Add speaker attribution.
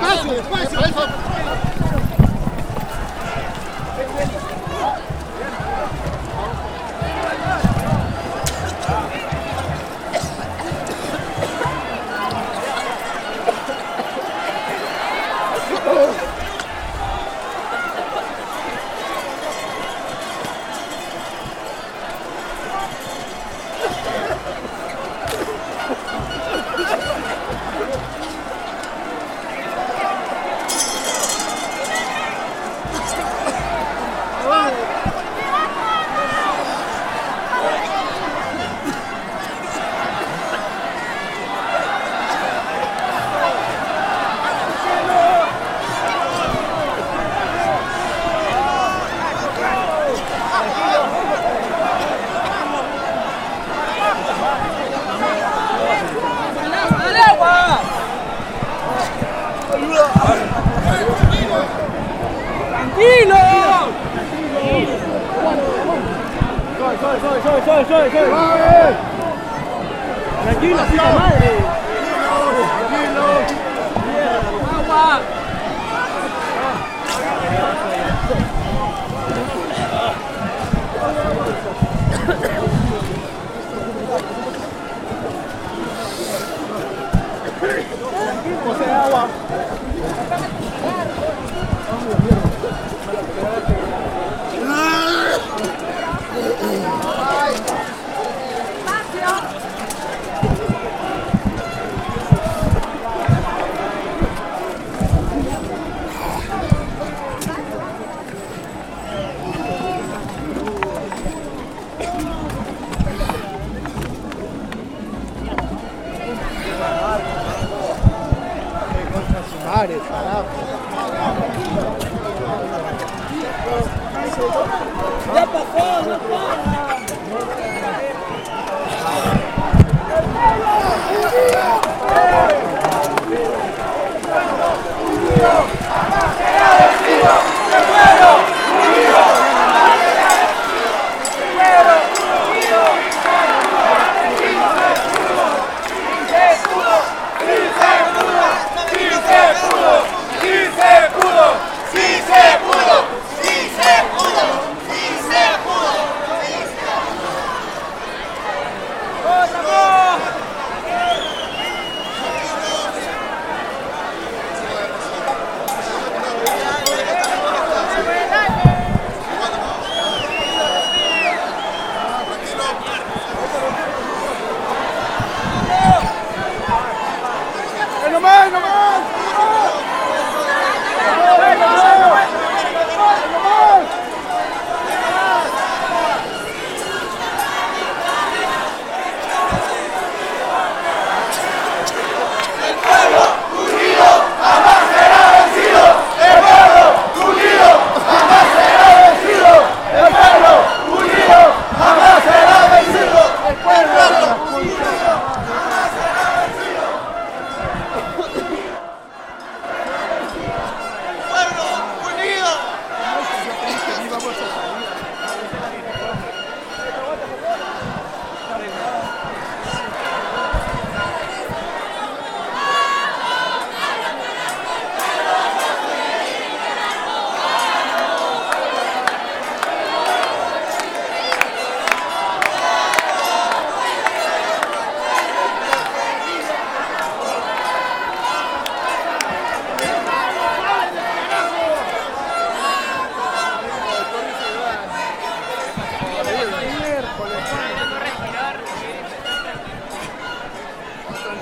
Speaker 1: Спасибо, спасибо.
Speaker 2: ¡Soy, soy, soy! ¡Soy, soy, soy! Tranquilo, puta madre. Tranquilo, tranquilo. Agua. área, parava. pra fora, fora!